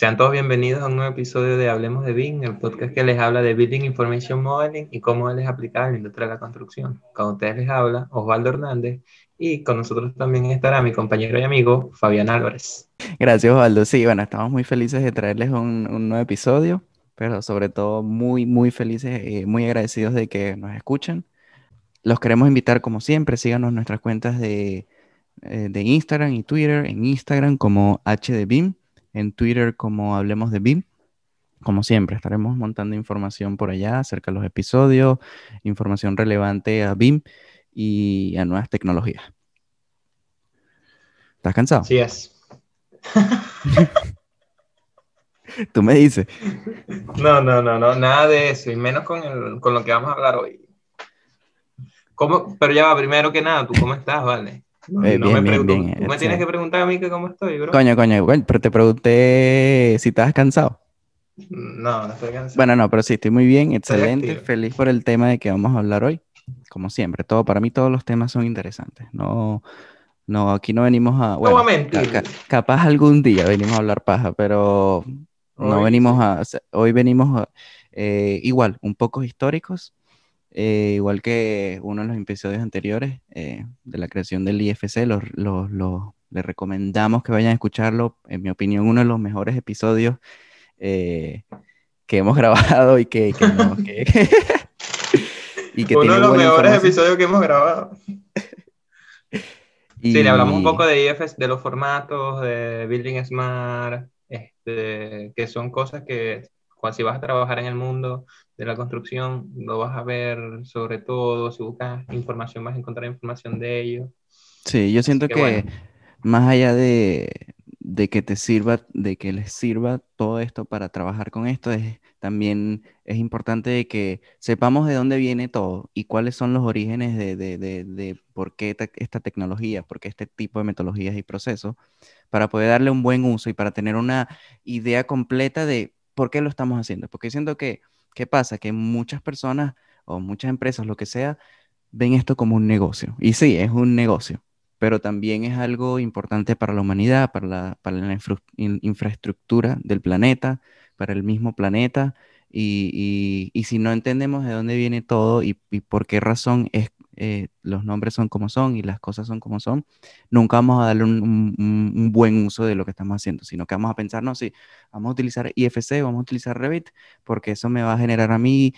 Sean todos bienvenidos a un nuevo episodio de Hablemos de BIM, el podcast que les habla de Building Information Modeling y cómo él es aplicado en la industria de la construcción. Con ustedes les habla Osvaldo Hernández y con nosotros también estará mi compañero y amigo Fabián Álvarez. Gracias Osvaldo. Sí, bueno, estamos muy felices de traerles un, un nuevo episodio, pero sobre todo muy, muy felices y muy agradecidos de que nos escuchen. Los queremos invitar como siempre, síganos en nuestras cuentas de, eh, de Instagram y Twitter, en Instagram como HDBIM en Twitter como Hablemos de BIM. Como siempre, estaremos montando información por allá acerca de los episodios, información relevante a BIM y a nuevas tecnologías. ¿Estás cansado? Sí es. Tú me dices. No, no, no, no, nada de eso, y menos con, el, con lo que vamos a hablar hoy. ¿Cómo? Pero ya va, primero que nada, ¿tú cómo estás, vale? No, Eh, no bien, me bien, bien, Tú me tienes que preguntar a mí que cómo estoy, bro. Coño, coño, bueno, pero te pregunté si estabas cansado. No, no estoy cansado. Bueno, no, pero sí, estoy muy bien, excelente, feliz por el tema de que vamos a hablar hoy. Como siempre, todo, para mí todos los temas son interesantes. No, no, aquí no venimos a, no bueno, voy a mentir. ca- ca- capaz algún día venimos a hablar paja, pero no Hoy venimos sí. a, o sea, hoy venimos a, eh, igual, un poco históricos, eh, igual que uno de los episodios anteriores eh, de la creación del IFC, los, los, los- les recomendamos que vayan a escucharlo, en mi opinión, uno de los mejores episodios eh, que hemos grabado y que, que no- que- y que Uno de los mejores episodios que hemos grabado. Y- Sí, le hablamos un poco de IFS, de los formatos, de Building Smart, este, que son cosas que si vas a trabajar en el mundo de la construcción, lo vas a ver sobre todo, si buscas información vas a encontrar información de ello. Sí, yo siento que que bueno. más allá de, de que te sirva, de que les sirva todo esto para trabajar con esto, es, también es importante de que sepamos de dónde viene todo y cuáles son los orígenes de, de, de, de por qué te- esta tecnología, por qué este tipo de metodologías y procesos, para poder darle un buen uso y para tener una idea completa de por qué lo estamos haciendo. Porque siento que, ¿qué pasa? Que muchas personas o muchas empresas, lo que sea, ven esto como un negocio. Y sí, es un negocio pero también es algo importante para la humanidad, para la, infraestructura del planeta, para el mismo planeta. Y, si no entendemos de dónde viene todo y por qué razón es, eh, los nombres son como son y las cosas son como son, nunca vamos a darle un, un- un- un buen uso de lo que estamos haciendo, sino que vamos a pensar, no, sí, vamos a utilizar IFC, vamos a utilizar Revit, porque eso me va a generar a mí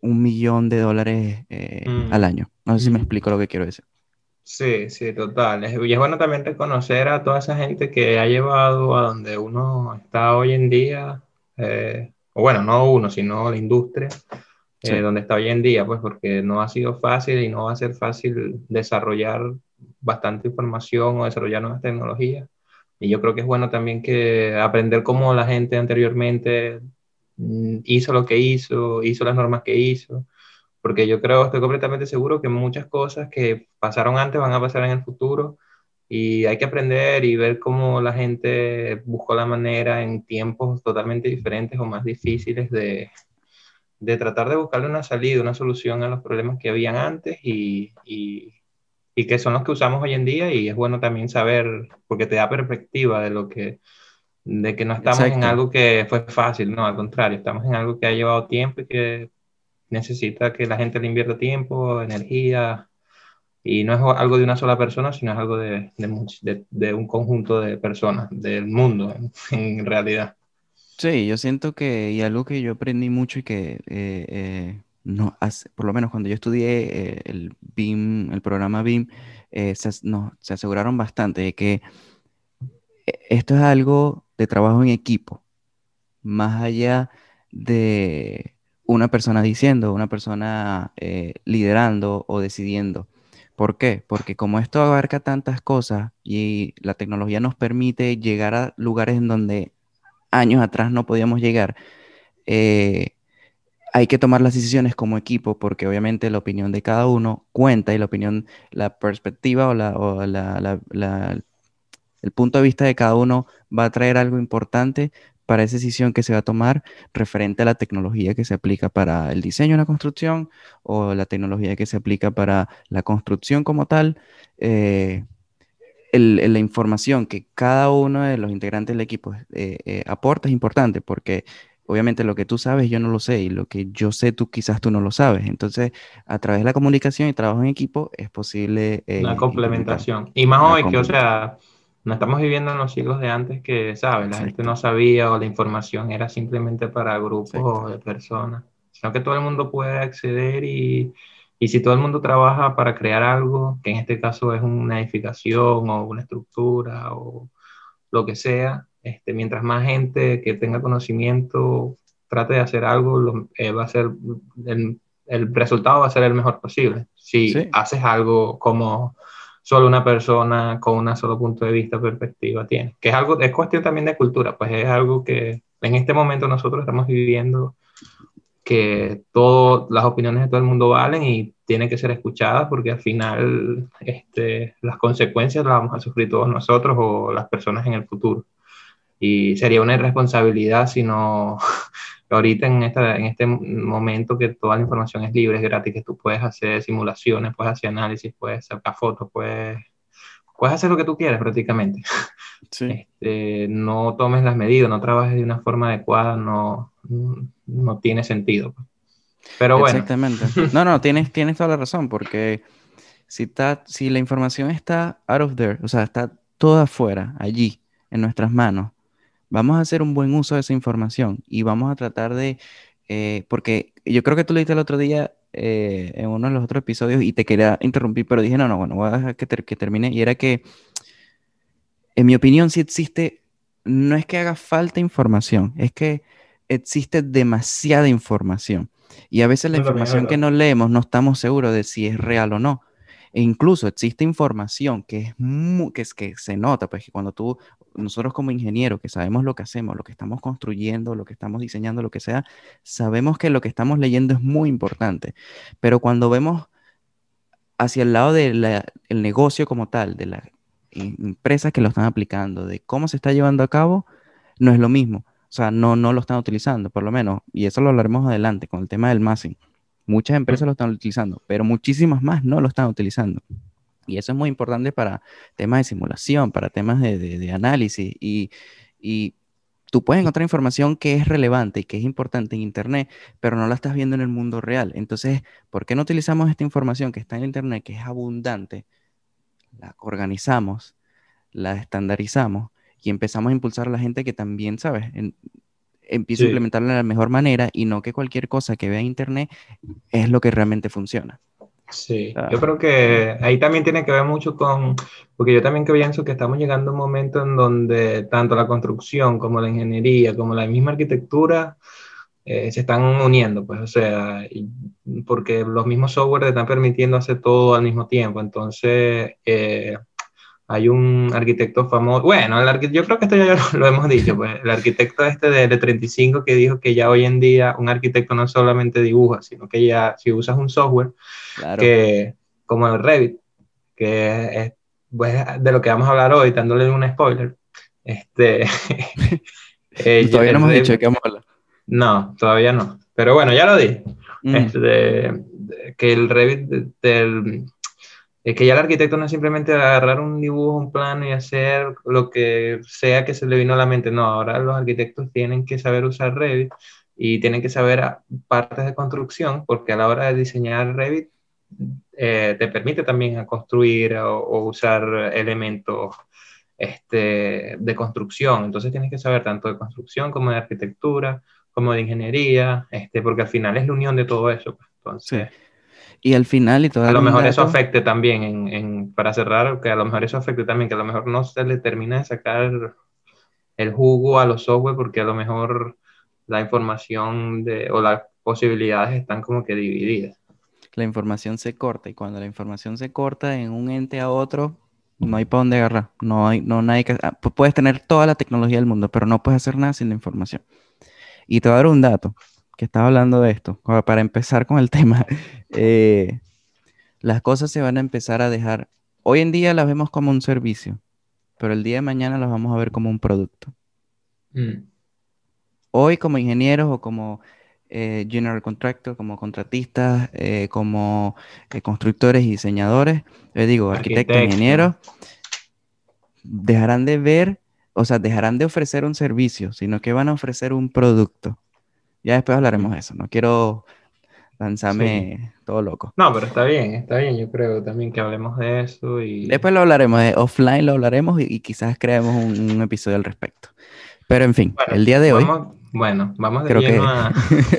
un millón de dólares eh, Mm. al año. No sé si me Mm. explico lo que quiero decir. Sí, sí, total. Y es bueno también reconocer a toda esa gente que ha llevado a donde uno está hoy en día, eh, o bueno, no uno, sino la industria, Sí. eh, donde está hoy en día, pues porque no ha sido fácil y no va a ser fácil desarrollar bastante información o desarrollar nuevas tecnologías. Y yo creo que es bueno también que aprender cómo la gente anteriormente mm, hizo lo que hizo, hizo las normas que hizo porque yo creo, estoy completamente seguro que muchas cosas que pasaron antes van a pasar en el futuro y hay que aprender y ver cómo la gente buscó la manera en tiempos totalmente diferentes o más difíciles de, de tratar de buscarle una salida, una solución a los problemas que habían antes y, y, y que son los que usamos hoy en día y es bueno también saber, porque te da perspectiva de lo que de que no estamos en algo que fue fácil, no, al contrario, estamos en algo que ha llevado tiempo y que necesita que la gente le invierta tiempo, energía, y no es algo de una sola persona, sino es algo de, de, much- de- de un conjunto de personas, del mundo en, en realidad. Sí, yo siento que, algo que yo aprendí mucho y que, eh, eh, no, hace- por lo menos cuando yo estudié eh, el BIM, el programa BIM, eh, se, se aseguraron bastante de que eh, esto es algo de trabajo en equipo, más allá de una persona diciendo, una persona liderando o decidiendo. ¿Por qué? Porque como esto abarca tantas cosas y la tecnología nos permite llegar a lugares en donde años atrás no podíamos llegar, eh, hay que tomar las decisiones como equipo porque obviamente la opinión de cada uno cuenta y la opinión, la perspectiva o, la, o la- la- la- el punto de vista de cada uno va a traer algo importante para esa decisión que se va a tomar referente a la tecnología que se aplica para el diseño de la construcción o la tecnología que se aplica para la construcción como tal. eh, la información que cada uno de los integrantes del equipo eh, eh, aporta es importante porque obviamente lo que tú sabes yo no lo sé y lo que yo sé tú quizás tú no lo sabes. Entonces, a través de la comunicación y trabajo en equipo es posible... Eh, la complementación. Y más hoy que, o sea, no estamos viviendo en los siglos de antes que, ¿sabes? La gente no sabía o la información era simplemente para grupos de personas, sino que todo el mundo puede acceder y, y si todo el mundo trabaja para crear algo, que en este caso es una edificación o una estructura o lo que sea, este, mientras más gente que tenga conocimiento trate de hacer algo, eh, va a ser el, el, resultado va a ser el mejor posible. Si haces algo como solo una persona con un solo punto de vista, perspectiva tiene, que es algo, es cuestión también de cultura, pues es algo que en este momento nosotros estamos viviendo que todas las opiniones de todo el mundo valen y tienen que ser escuchadas porque al final este, las consecuencias las vamos a sufrir todos nosotros o las personas en el futuro. Y sería una irresponsabilidad si no, ahorita en, esta, en este momento que toda la información es libre, es gratis, que tú puedes hacer simulaciones, puedes hacer análisis, puedes sacar fotos, puedes, puedes hacer lo que tú quieras prácticamente. Este, no tomes las medidas, no trabajes de una forma adecuada, no, no tiene sentido. Pues. Pero bueno. Exactamente. No, no, tienes, tienes toda la razón, porque si, está, si la información está out of there, o sea, está toda afuera, allí, en nuestras manos, vamos a hacer un buen uso de esa información y vamos a tratar de, eh, porque yo creo que tú leíste el otro día eh, en uno de los otros episodios y te quería interrumpir, pero dije, no, no, bueno, voy a dejar que, que termine. Y era que, en mi opinión, si existe, no es que haga falta información, es que existe demasiada información. Y a veces la información que no leemos no estamos seguros de si es real o no. E incluso existe información que es, que es que se nota, pues que cuando tú, nosotros como ingenieros que sabemos lo que hacemos, lo que estamos construyendo, lo que estamos diseñando, lo que sea, sabemos que lo que estamos leyendo es muy importante. Pero cuando vemos hacia el lado del negocio como tal, de las empresas que lo están aplicando, de cómo se está llevando a cabo, no es lo mismo. O sea, no, no lo están utilizando, por lo menos. Y eso lo hablaremos adelante con el tema del massing. Muchas empresas lo están utilizando, pero muchísimas más no lo están utilizando. Y eso es muy importante para temas de simulación, para temas de, análisis. Y, y, tú puedes encontrar información que es relevante y que es importante en Internet, pero no la estás viendo en el mundo real. Entonces, ¿por qué no utilizamos esta información que está en Internet, que es abundante? La organizamos, la estandarizamos y empezamos a impulsar a la gente que también, ¿sabes? empieza a implementarla de la mejor manera y no que cualquier cosa que vea en internet es lo que realmente funciona. Sí, yo creo que ahí también tiene que ver mucho con, porque yo también pienso que estamos llegando a un momento en donde tanto la construcción como la ingeniería, como la misma arquitectura, eh, se están uniendo, pues, o sea, porque los mismos software están permitiendo hacer todo al mismo tiempo, entonces, eh, hay un arquitecto famoso, bueno, el yo creo que esto ya lo, hemos dicho, pues el arquitecto este de, 35 que dijo que ya hoy en día un arquitecto no solamente dibuja, sino que ya si usas un software que como el Revit, que es pues, de lo que vamos a hablar hoy, dándole un spoiler, este... eh, todavía no hemos dicho de qué vamos a hablar. No, todavía no, pero bueno, ya lo dije. Mm. Este, que el Revit del es que ya el arquitecto no es simplemente agarrar un dibujo, un plano y hacer lo que sea que se le vino a la mente. No, ahora los arquitectos tienen que saber usar Revit y tienen que saber partes de construcción, porque a la hora de diseñar Revit eh, te permite también construir o, usar elementos este, de construcción. Entonces tienes que saber tanto de construcción como de arquitectura, como de ingeniería, este, porque al final es la unión de todo eso. Pues. Entonces, y al final y todo. A lo mejor eso afecte también, en, en, para cerrar, que a lo mejor eso afecte también, que a lo mejor no se le termina de sacar el jugo a los software porque a lo mejor la información de, o las posibilidades están como que divididas. La información se corta y cuando la información se corta en un ente a otro, no hay para dónde agarrar. No hay, no, nadie que, ah, puedes tener toda la tecnología del mundo, pero no puedes hacer nada sin la información. Y te voy a dar un dato que estaba hablando de esto, para empezar con el tema, eh, las cosas se van a empezar a dejar, hoy en día las vemos como un servicio, pero el día de mañana las vamos a ver como un producto. Mm. Hoy como ingenieros o como eh, general contractor, como contratistas, eh, como constructores y diseñadores, les digo, arquitectos, ingenieros, dejarán de ver, o sea, dejarán de ofrecer un servicio, sino que van a ofrecer un producto. Ya después hablaremos de eso, no quiero lanzarme todo loco. No, pero está bien, está bien, yo creo también que hablemos de eso y... Después lo hablaremos, de offline lo hablaremos y, quizás creemos un, episodio al respecto. Pero en fin, el día de hoy... Bueno, vamos de creo a...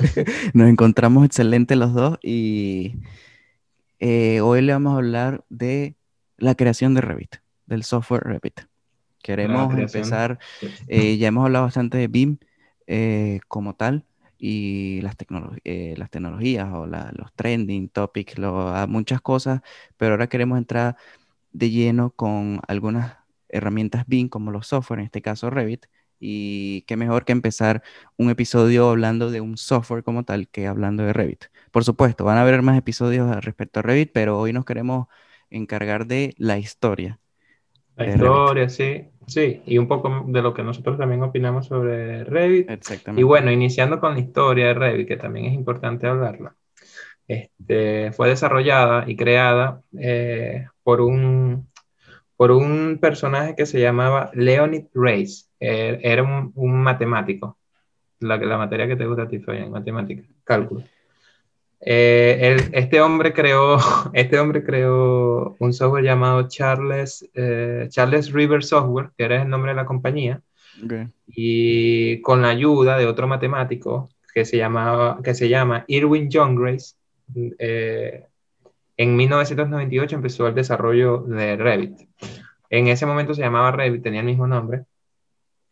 nos encontramos excelentes los dos y eh, hoy le vamos a hablar de la creación de Revit, del software Revit. Queremos empezar, eh, ya hemos hablado bastante de BIM eh, como tal y las, las tecnologías o los trending topics, muchas cosas, pero ahora queremos entrar de lleno con algunas herramientas BIM como los software, en este caso Revit, y qué mejor que empezar un episodio hablando de un software como tal que hablando de Revit. Por supuesto, van a haber más episodios respecto a Revit, pero hoy nos queremos encargar de la historia. La historia, sí, sí, y un poco de lo que nosotros también opinamos sobre Revit. Exactamente. Y bueno, iniciando con la historia de Revit, que también es importante hablarla. Este, fue desarrollada y creada eh, por un por un personaje que se llamaba Leonid Reis. Er, era un, matemático. La, la, materia que te gusta a ti, Fabián, matemática, cálculo. Eh, este, hombre creó, este hombre creó un software llamado Charles, eh, Charles River Software, que era el nombre de la compañía. Y con la ayuda de otro matemático que se, llamaba, que se llama Irwin John Grace, eh, en 1998 empezó el desarrollo de Revit. En ese momento se llamaba Revit, tenía el mismo nombre.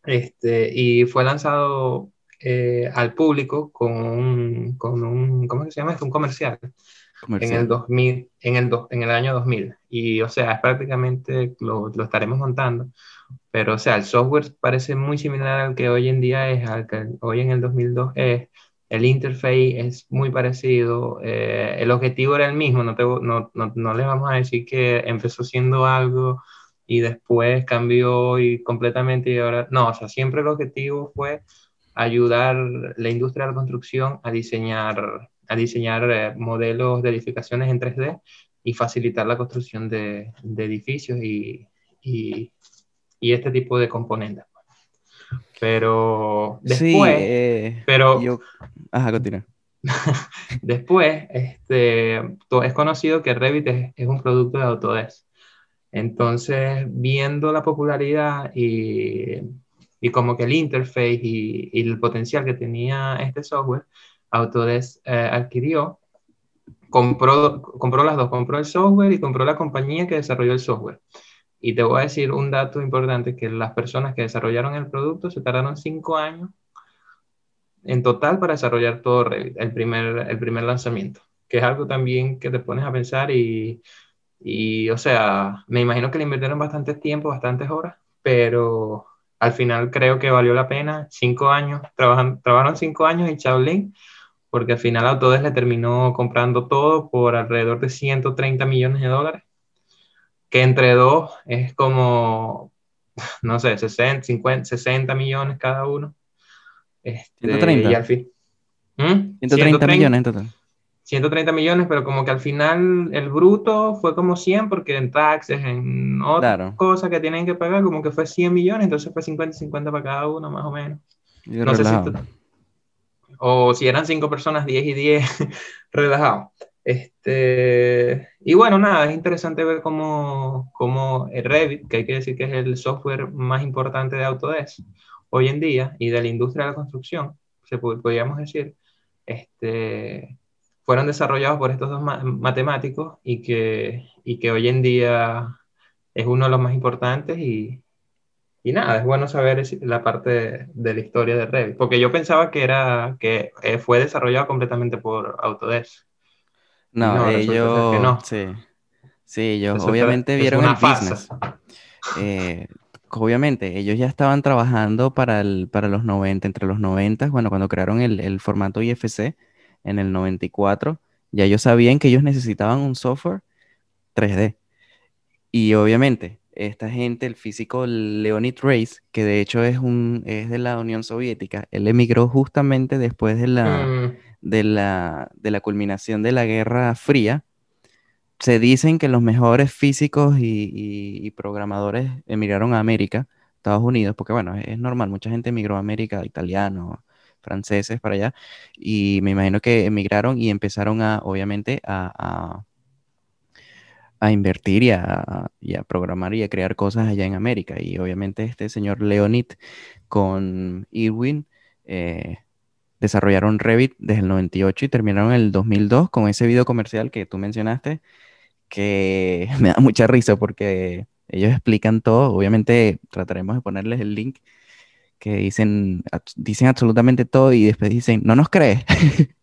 Este, y fue lanzado eh, al público con un, con un, ¿cómo se llama? un comercial, En, el 2000, en, el en el año 2000. Y, o sea, es prácticamente, lo, lo, estaremos montando, pero, o sea, el software parece muy similar al que hoy en día es, al que hoy en el 2002 es, el interface es muy parecido, eh, el objetivo era el mismo, no, te, no, no, no les vamos a decir que empezó siendo algo y después cambió y completamente y ahora, no, o sea, siempre el objetivo fue ayudar la industria de la construcción a diseñar, a diseñar eh, modelos de edificaciones en 3D y facilitar la construcción de, de edificios y, y, y, este tipo de componentes. Pero después, eh, pero yo... Ajá, continúa. después, este, es conocido que Revit es, es un producto de Autodesk. Entonces, viendo la popularidad y, y como que el interface y, y, el potencial que tenía este software, Autodesk eh, adquirió, compró, compró las dos, compró el software y compró la compañía que desarrolló el software. Y te voy a decir un dato importante, que las personas que desarrollaron el producto se tardaron cinco años en total para desarrollar todo Revit, el primer, el primer lanzamiento, que es algo también que te pones a pensar y y, o sea, me imagino que le invirtieron bastante tiempo, bastantes horas, pero al final creo que valió la pena. Cinco años, trabajan, trabajaron cinco años en Shaolin, porque al final Autodesk le terminó comprando todo por alrededor de 130 millones de dólares, que entre dos es como, no sé, 60, 50, 60 millones cada uno. Este, 130. Y al fin. 130, 130 millones en total. 130 millones, pero como que al final el bruto fue como 100 porque en taxes, en otras cosas que tienen que pagar, como que fue 100 millones, entonces fue 50 y 50 para cada uno, más o menos. no sé si o si eran 5 personas, 10 y 10, relajado. Este, y bueno, nada, es interesante ver cómo, cómo Revit, que hay que decir que es el software más importante de Autodesk hoy en día y de la industria de la construcción, se podríamos decir, este, fueron desarrollados por estos dos matemáticos y que, y que hoy en día es uno de los más importantes y, y nada, es bueno saber la parte de, la historia de Revit, porque yo pensaba que era que eh, fue desarrollado completamente por Autodesk. No, ellos no. sí, sí, ellos obviamente vieron el business. Eh, obviamente, ellos ya estaban trabajando para, el, para los 90, entre los 90, bueno, cuando crearon el, el formato IFC, en el 94, ya ellos sabían que ellos necesitaban un software 3D. Y obviamente, esta gente, el físico Leonid Reis, que de hecho es, un, es de la Unión Soviética, él emigró justamente después de la, mm. de la, de la culminación de la Guerra Fría se dicen que los mejores físicos y, programadores emigraron a América, Estados Unidos, porque bueno, es, normal, mucha gente emigró a América, italianos, franceses para allá, y me imagino que emigraron y empezaron a, obviamente, a, a, invertir y a, programar y a crear cosas allá en América. Y obviamente este señor Leonid con Irwin eh, desarrollaron Revit desde el 98 y terminaron en el 2002 con ese video comercial que tú mencionaste, que me da mucha risa porque ellos explican todo. Obviamente trataremos de ponerles el link que dicen, dicen absolutamente todo y después dicen, no nos crees.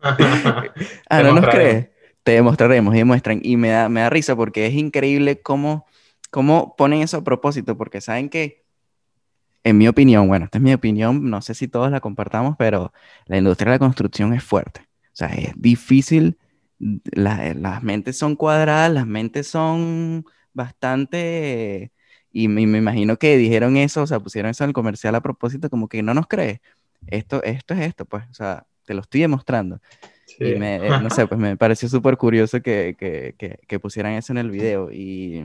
ah, no nos crees. Te demostraremos y demuestran. Y me da, me da risa porque es increíble cómo, cómo ponen eso a propósito, porque saben que en mi opinión, bueno, esta es mi opinión, no sé si todos la compartamos, pero la industria de la construcción es fuerte. O sea, es difícil, las mentes son cuadradas, las mentes son bastante... Y me, imagino que dijeron eso, o sea, pusieron eso en el comercial a propósito, como que no nos crees. Esto, esto es esto, pues, o sea, te lo estoy demostrando. Y me, eh, no sé, pues me pareció súper curioso que, que, que, que pusieran eso en el video. Y,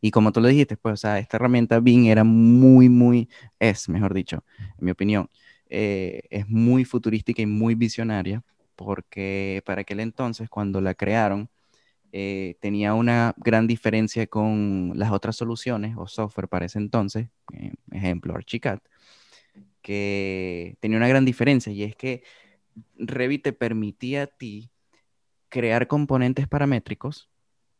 y como tú lo dijiste, pues, o sea, esta herramienta BIM era muy, muy, es, mejor dicho, en mi opinión, eh, es muy futurística y muy visionaria, porque para aquel entonces, cuando la crearon, eh, tenía una gran diferencia con las otras soluciones o software para ese entonces, eh, ejemplo, Archicad, que tenía una gran diferencia y es que Revit te permitía a ti crear componentes paramétricos.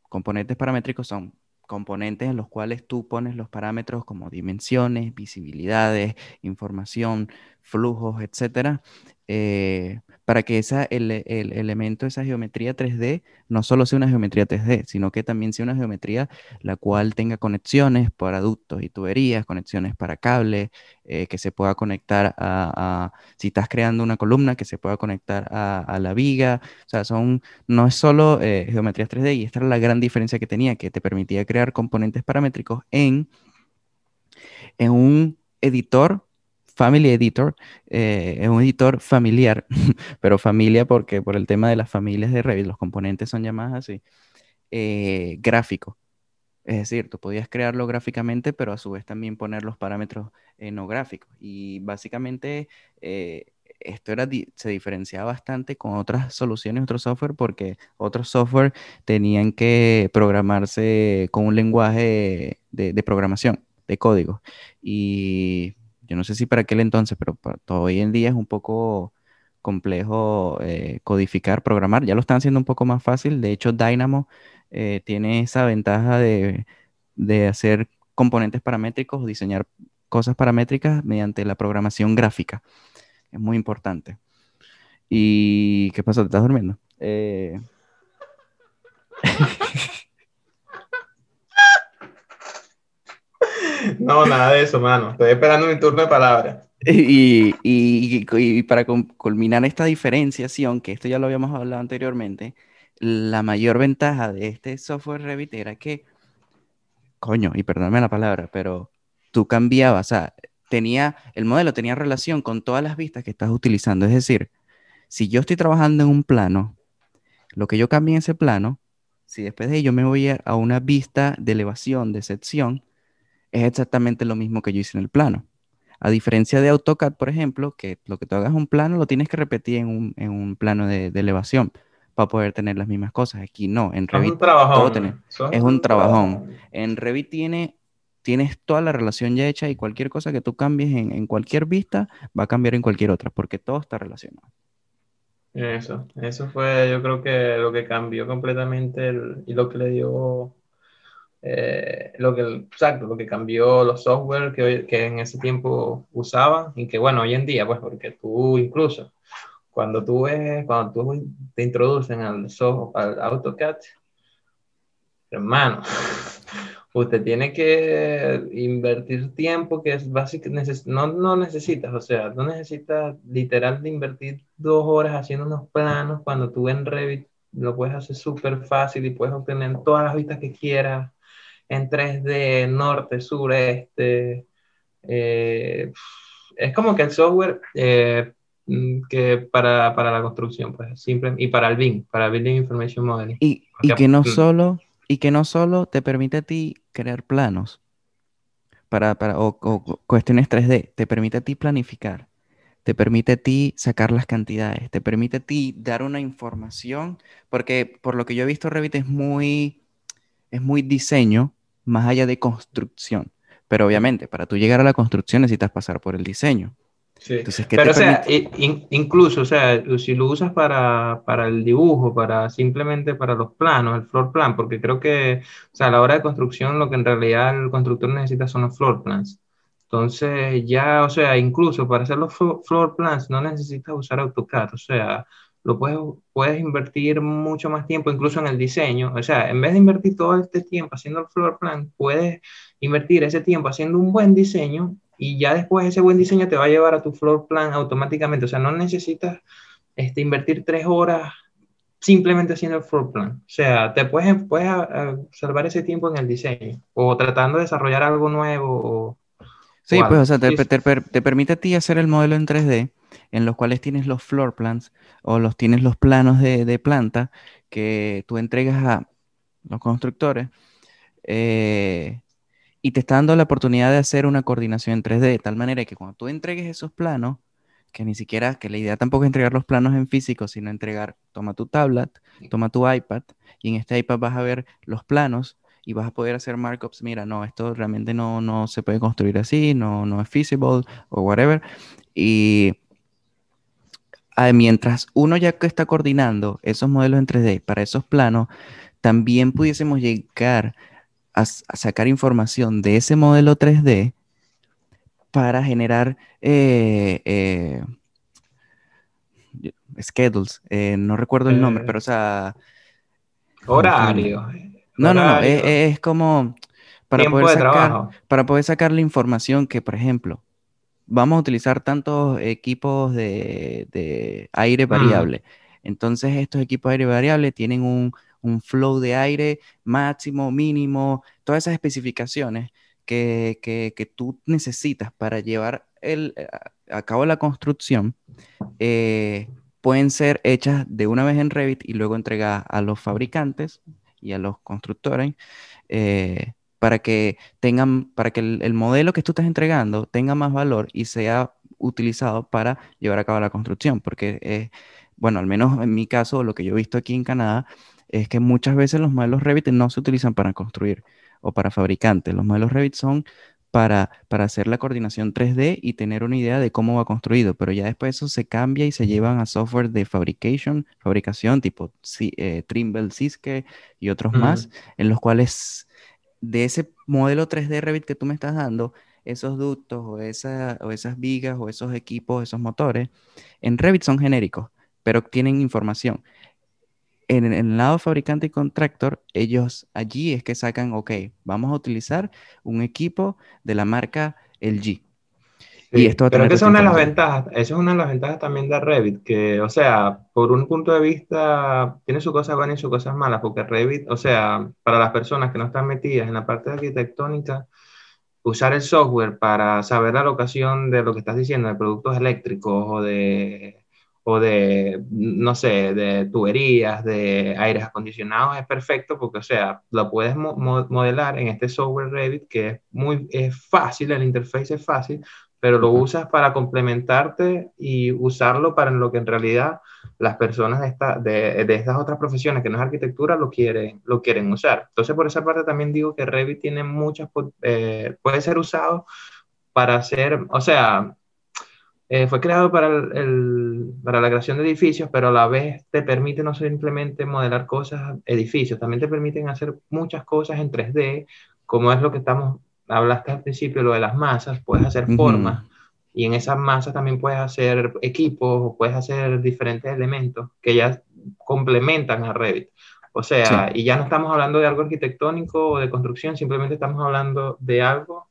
Componentes paramétricos son componentes en los cuales tú pones los parámetros como dimensiones, visibilidades, información, flujos, etcétera, eh, para que esa, el, el, elemento, esa geometría 3D, no solo sea una geometría 3D, sino que también sea una geometría la cual tenga conexiones para ductos y tuberías, conexiones para cables, eh, que se pueda conectar a, si estás creando una columna, que se pueda conectar a, la viga. O sea, son, no es solo eh, geometrías 3D, y esta era la gran diferencia que tenía, que te permitía crear componentes paramétricos en, en un editor Family Editor eh, es un editor familiar, pero familia porque por el tema de las familias de Revit, los componentes son llamados así, eh, gráfico. Es decir, tú podías crearlo gráficamente, pero a su vez también poner los parámetros eh, no gráficos. Y básicamente esto era, se diferenciaba bastante con otras soluciones, otros software, porque otros software tenían que programarse con un lenguaje de, de programación, de código. Y yo no sé si para aquel entonces, pero hoy en día es un poco complejo eh, codificar, programar. Ya lo están haciendo un poco más fácil. De hecho, Dynamo eh, tiene esa ventaja de, hacer componentes paramétricos diseñar cosas paramétricas mediante la programación gráfica. Es muy importante. ¿Y qué pasa? ¿Te estás durmiendo? Eh... No, nada de eso, mano. Estoy esperando mi turno de palabra. Y, para culminar esta diferenciación, que esto ya lo habíamos hablado anteriormente, la mayor ventaja de este software Revit era que, coño, y perdóname la palabra, pero tú cambiabas, o sea, tenía, el modelo tenía relación con todas las vistas que estás utilizando. Es decir, si yo estoy trabajando en un plano, lo que yo cambie en ese plano, si después de ello me voy a una vista de elevación, de sección, es exactamente lo mismo que yo hice en el plano. A diferencia de AutoCAD, por ejemplo, que lo que tú hagas en un plano lo tienes que repetir en un, plano de, elevación para poder tener las mismas cosas. Aquí no, en Revit es un trabajón. es un trabajón. En Revit tiene, tienes toda la relación ya hecha y cualquier cosa que tú cambies en, cualquier vista va a cambiar en cualquier otra, porque todo está relacionado. Eso, eso fue yo creo que lo que cambió completamente y lo que le dio eh, lo que, exacto, lo que cambió los software que, que en ese tiempo usaban y que bueno, hoy en día, pues porque tú incluso cuando tú ves, cuando tú te introducen al, software, al AutoCAD, hermano, usted tiene que invertir tiempo que es básico, no, no necesitas, o sea, no necesitas literal invertir dos horas haciendo unos planos. Cuando tú en Revit lo puedes hacer súper fácil y puedes obtener todas las vistas que quieras en 3D, norte, sur, este. Eh, es como que el software, eh, mm, que para, para la construcción, pues simple, y para el BIM, para Building Information Modeling. Y, y que no solo, y que no solo te permite a ti crear planos para, para o, o, cuestiones 3D, te permite a ti planificar, te permite a ti sacar las cantidades, te permite a ti dar una información, porque por lo que yo he visto Revit es muy, es muy diseño más allá de construcción. Pero obviamente, para tú llegar a la construcción necesitas pasar por el diseño. Sí. Pero, o sea, incluso, o sea, si lo usas para, para, el dibujo, para simplemente para los planos, el floor plan, porque creo que, o sea, a la hora de construcción lo que en realidad el constructor necesita son los floor plans. Entonces, ya, o sea, incluso para hacer los floor plans no necesitas usar AutoCAD, o sea, lo puedes, puedes invertir mucho más tiempo incluso en el diseño. O sea, en vez de invertir todo este tiempo haciendo el floor plan, puedes invertir ese tiempo haciendo un buen diseño y ya después ese buen diseño te va a llevar a tu floor plan automáticamente. O sea, no necesitas este, invertir tres horas simplemente haciendo el floor plan. O sea, te puedes, puedes salvar ese tiempo en el diseño o tratando de desarrollar algo nuevo. sí, pues, o sea, te, te, te, permite a ti hacer el modelo en 3D en los cuales tienes los floor plans o los tienes los planos de, de planta que tú entregas a los constructores eh, y te está dando la oportunidad de hacer una coordinación en 3D, de tal manera que cuando tú entregues esos planos, que ni siquiera, que la idea tampoco es entregar los planos en físico, sino entregar, toma tu tablet, toma tu iPad, y en este iPad vas a ver los planos y vas a poder hacer markups, mira, no, esto realmente no, no se puede construir así, no, no es feasible o whatever. Y ah, mientras uno ya que está coordinando esos modelos en 3D para esos planos, también pudiésemos llegar a, sacar información de ese modelo 3D para generar eh, eh, schedules, eh, no recuerdo el nombre, pero o sea... Horario. No, no, no, es, como para poder, sacar, para poder sacar la información que, por ejemplo, vamos a utilizar tantos equipos de, aire mm. variable. Entonces, estos equipos de aire variable tienen un, un flow de aire máximo, mínimo, todas esas especificaciones que, que, tú necesitas para llevar el, a cabo la construcción, eh, pueden ser hechas de una vez en Revit y luego entregadas a los fabricantes y a los constructores eh, para que tengan, para que el, el, modelo que tú estás entregando tenga más valor y sea utilizado para llevar a cabo la construcción, porque, eh, bueno, al menos en mi caso, lo que yo he visto aquí en Canadá, es que muchas veces los modelos Revit no se utilizan para construir o para fabricantes. Los modelos Revit son para, para hacer la coordinación 3D y tener una idea de cómo va construido, pero ya después eso se cambia y se llevan a software de fabrication, fabricación tipo eh, Trimble, Cisco y otros más, en los cuales de ese modelo 3D Revit que tú me estás dando, esos ductos o, o esas vigas o esos equipos, esos motores, en Revit son genéricos, pero tienen información en, el lado fabricante y contractor, ellos allí es que sacan, ok, vamos a utilizar un equipo de la marca LG. Y esto pero que esa es una de las ventajas, esa es una de las ventajas también de Revit, que, o sea, por un punto de vista, tiene sus cosas buenas y sus cosas malas, porque Revit, o sea, para las personas que no están metidas en la parte arquitectónica, usar el software para saber la locación de lo que estás diciendo, de productos eléctricos o de o de, no sé, de tuberías, de aires acondicionados, es perfecto porque, o sea, lo puedes modelar en este software Revit que es muy es fácil, el interface es fácil, pero lo usas para complementarte y usarlo para lo que en realidad las personas de, esta, de, de, estas otras profesiones que no es arquitectura lo quieren, lo quieren usar. Entonces, por esa parte también digo que Revit tiene muchas, eh, puede ser usado para hacer, o sea, eh, fue creado para, el, para la creación de edificios, pero a la vez te permite no simplemente modelar cosas, edificios, también te permiten hacer muchas cosas en 3D, como es lo que estamos, hablaste al principio, lo de las masas, puedes hacer formas, y en esas masas también puedes hacer equipos, puedes hacer diferentes elementos que ya complementan a Revit. O sea, y ya no estamos hablando de algo arquitectónico o de construcción, simplemente estamos hablando de algo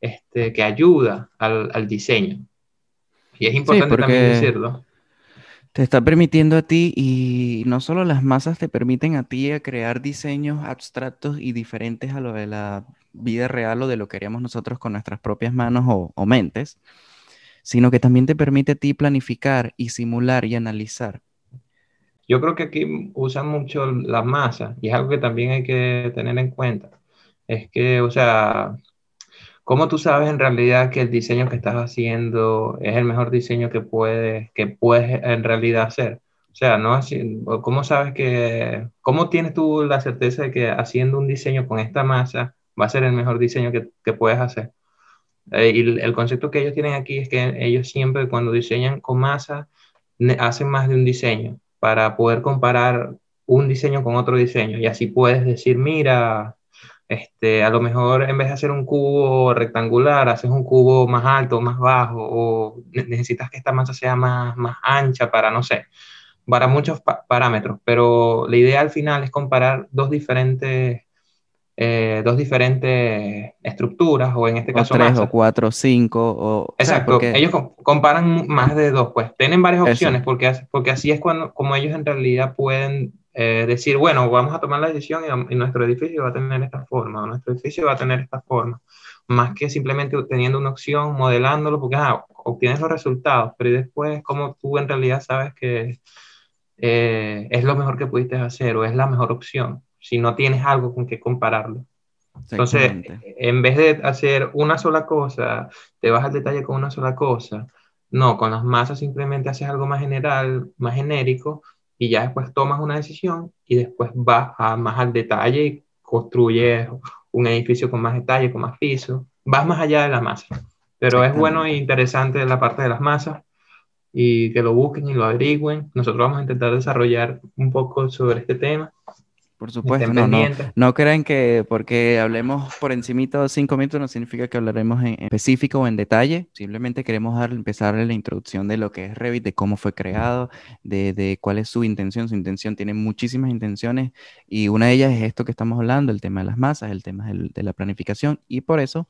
este, que ayuda al, al diseño. Y es importante también decirlo. Te está permitiendo a ti, y no solo las masas te permiten a ti a crear diseños abstractos y diferentes a lo de la vida real o de lo que haríamos nosotros con nuestras propias manos o, mentes, sino que también te permite a ti planificar y simular y analizar. Yo creo que aquí usan mucho la masa y es algo que también hay que tener en cuenta. Es que, o sea, ¿cómo tú sabes en realidad que el diseño que estás haciendo es el mejor diseño que puedes, que puedes en realidad hacer? O sea, no así, ¿cómo sabes que, cómo tienes tú la certeza de que haciendo un diseño con esta masa va a ser el mejor diseño que, que puedes hacer? Eh, y el concepto que ellos tienen aquí es que ellos siempre cuando diseñan con masa hacen más de un diseño para poder comparar un diseño con otro diseño y así puedes decir, mira, este, a lo mejor en vez de hacer un cubo rectangular, haces un cubo más alto, más bajo, o necesitas que esta masa sea más, más ancha para, no sé, para muchos parámetros, pero la idea al final es comparar dos diferentes eh, dos diferentes estructuras, o en este caso tres o cuatro, cinco, o... Exacto, ellos comparan más de dos, pues. Tienen varias opciones, porque, porque así es cuando, como ellos en realidad pueden eh, decir, bueno, vamos a tomar la decisión y, nuestro edificio va a tener esta forma, o nuestro edificio va a tener esta forma, más que simplemente teniendo una opción, modelándolo, porque ah, obtienes los resultados, pero después, como tú en realidad sabes que eh, es lo mejor que pudiste hacer o es la mejor opción si no tienes algo con que compararlo. Entonces, en vez de hacer una sola cosa, te vas al detalle con una sola cosa. No, con las masas simplemente haces algo más general, más genérico, y ya después tomas una decisión y después vas a más al detalle y construyes un edificio con más detalle, con más piso. Vas más allá de la masa. Pero es bueno e interesante la parte de las masas y que lo busquen y lo averigüen. Nosotros vamos a intentar desarrollar un poco sobre este tema por supuesto, no, no, no crean que porque hablemos por encimito de cinco minutos no significa que hablaremos en específico o en detalle. Simplemente queremos dar, empezar la introducción de lo que es Revit, de cómo fue creado, de, de, cuál es su intención. Su intención tiene muchísimas intenciones y una de ellas es esto que estamos hablando, el tema de las masas, el tema de la planificación y por eso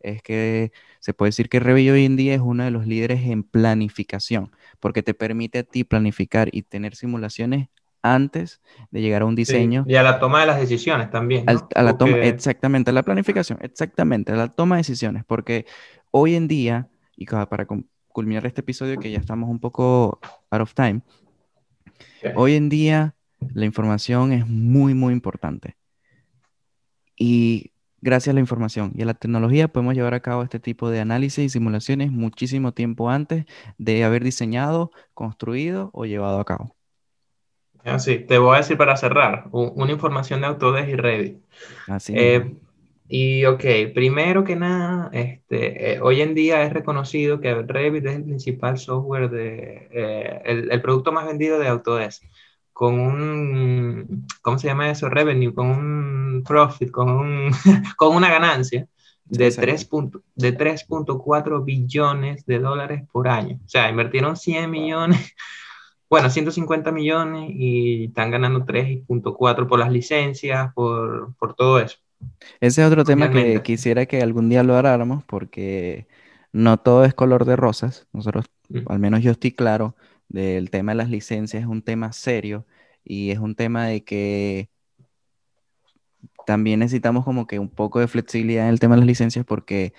es que se puede decir que Revit hoy en día es uno de los líderes en planificación, porque te permite a ti planificar y tener simulaciones antes de llegar a un diseño. y a la toma de las decisiones también. a la toma, exactamente, a la planificación, exactamente, a la toma de decisiones, porque hoy en día, y para culminar este episodio que ya estamos un poco out of time, hoy en día la información es muy, muy importante. Y gracias a la información y a la tecnología podemos llevar a cabo este tipo de análisis y simulaciones muchísimo tiempo antes de haber diseñado, construido o llevado a cabo. Así, te voy a decir para cerrar, una información de Autodesk y Revit. Así. Eh, y ok, primero que nada, este, eh, hoy en día es reconocido que Revit es el principal software de, eh, el, producto más vendido de Autodesk, con un, ¿cómo se llama eso? Revenue, con un profit, con, un, con una ganancia de 3.4 billones de dólares por año. O sea, invirtieron 100 millones bueno, 150 millones y están ganando 3.4 por las licencias, por, por, todo eso. Ese es otro tema que quisiera que algún día lo habláramos porque no todo es color de rosas. Nosotros, al menos yo estoy claro del tema de las licencias, es un tema serio y es un tema de que también necesitamos como que un poco de flexibilidad en el tema de las licencias porque,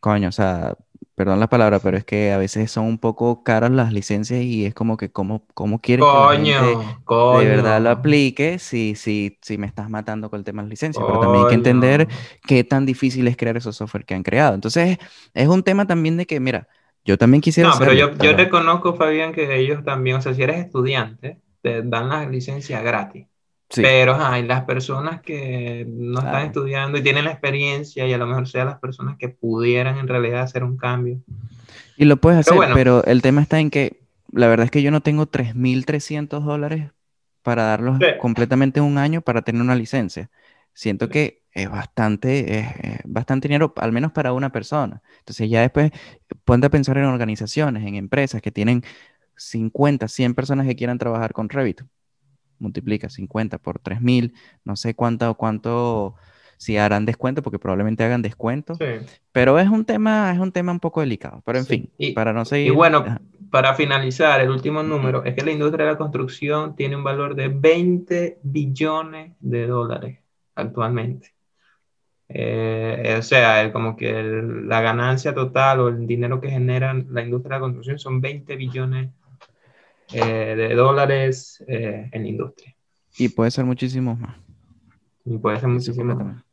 coño, o sea, perdón la palabra, pero es que a veces son un poco caras las licencias y es como que cómo, cómo quieres que la gente de verdad lo aplique si, si, si me estás matando con el tema de las licencias. Pero también hay que entender qué tan difícil es crear esos software que han creado. Entonces, es un tema también de que, mira, yo también quisiera... No, pero yo, yo reconozco, Fabián, que ellos también, o sea, si eres estudiante, te dan la licencia gratis. Pero hay las personas que no están estudiando y tienen la experiencia y a lo mejor sean las personas que pudieran en realidad hacer un cambio. Y lo puedes hacer, pero, el tema está en que la verdad es que yo no tengo 3.300 dólares para darlos completamente un año para tener una licencia. Siento que es bastante, es, bastante dinero, al menos para una persona. Entonces ya después ponte a pensar en organizaciones, en empresas que tienen 50, 100 personas que quieran trabajar con Revit multiplica 50 por 3000, no sé cuánto, cuánto, si harán descuento, porque probablemente hagan descuento, pero es un tema, es un tema un poco delicado, pero en fin, para no seguir. Y bueno, para finalizar, el último número es que la industria de la construcción tiene un valor de 20 billones de dólares actualmente. Eh, o sea, como que la ganancia total o el dinero que genera la industria de la construcción son 20 billones eh, de dólares eh, en la industria. Y puede ser muchísimo más. Y puede ser muchísimo más.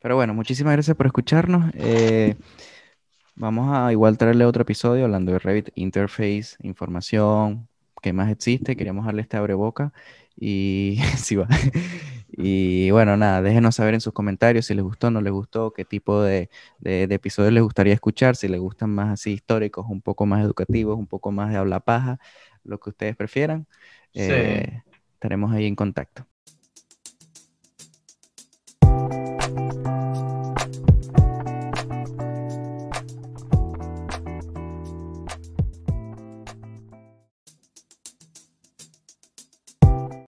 Pero bueno, muchísimas gracias por escucharnos. vamos a igual traerle otro episodio hablando de Revit Interface, información, qué más existe. Queríamos darle este abre boca. Y sí va. Y bueno, nada, déjenos saber en sus comentarios si les gustó, no les gustó, qué tipo de, episodios les gustaría escuchar, si les gustan más así históricos, un poco más educativos, un poco más de habla paja, lo que ustedes prefieran. Eh, estaremos ahí en contacto.